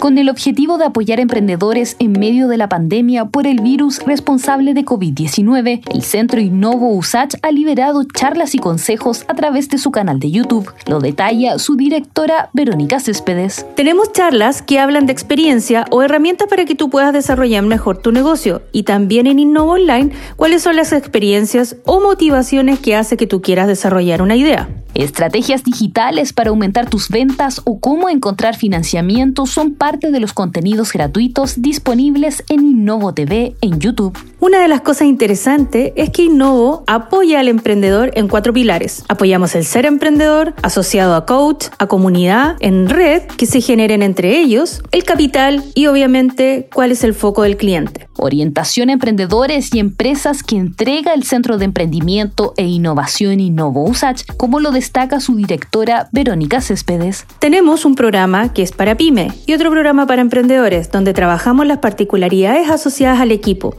con el objetivo de apoyar emprendedores en medio de la pandemia por el virus responsable de COVID-19, el Centro Innovo USACH ha liberado charlas y consejos a través de su canal de YouTube. Lo detalla su directora Verónica Céspedes. Tenemos charlas que hablan de experiencia o herramientas para que tú puedas desarrollar mejor tu negocio y también en Innovo Online cuáles son las experiencias o motivaciones que hace que tú quieras desarrollar una idea. Estrategias digitales para aumentar tus ventas o cómo encontrar financiamiento son parte de los contenidos gratuitos disponibles en Innovo TV en YouTube. Una de las cosas interesantes es que Innovo apoya al emprendedor en cuatro pilares. Apoyamos el ser emprendedor, asociado a coach, a comunidad, en red que se generen entre ellos, el capital y obviamente cuál es el foco del cliente. Orientación a emprendedores y empresas que entrega el Centro de Emprendimiento e Innovación Innovo USACH, como lo destaca su directora Verónica Céspedes. Tenemos un programa que es para pyme y otro programa para emprendedores, donde trabajamos las particularidades asociadas al equipo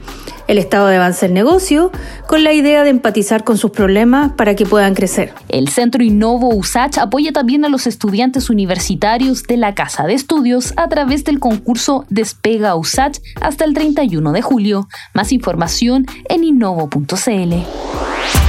el estado de avance del negocio, con la idea de empatizar con sus problemas para que puedan crecer. El Centro Innovo USACH apoya también a los estudiantes universitarios de la Casa de Estudios a través del concurso Despega USACH hasta el 31 de julio. Más información en innovo.cl.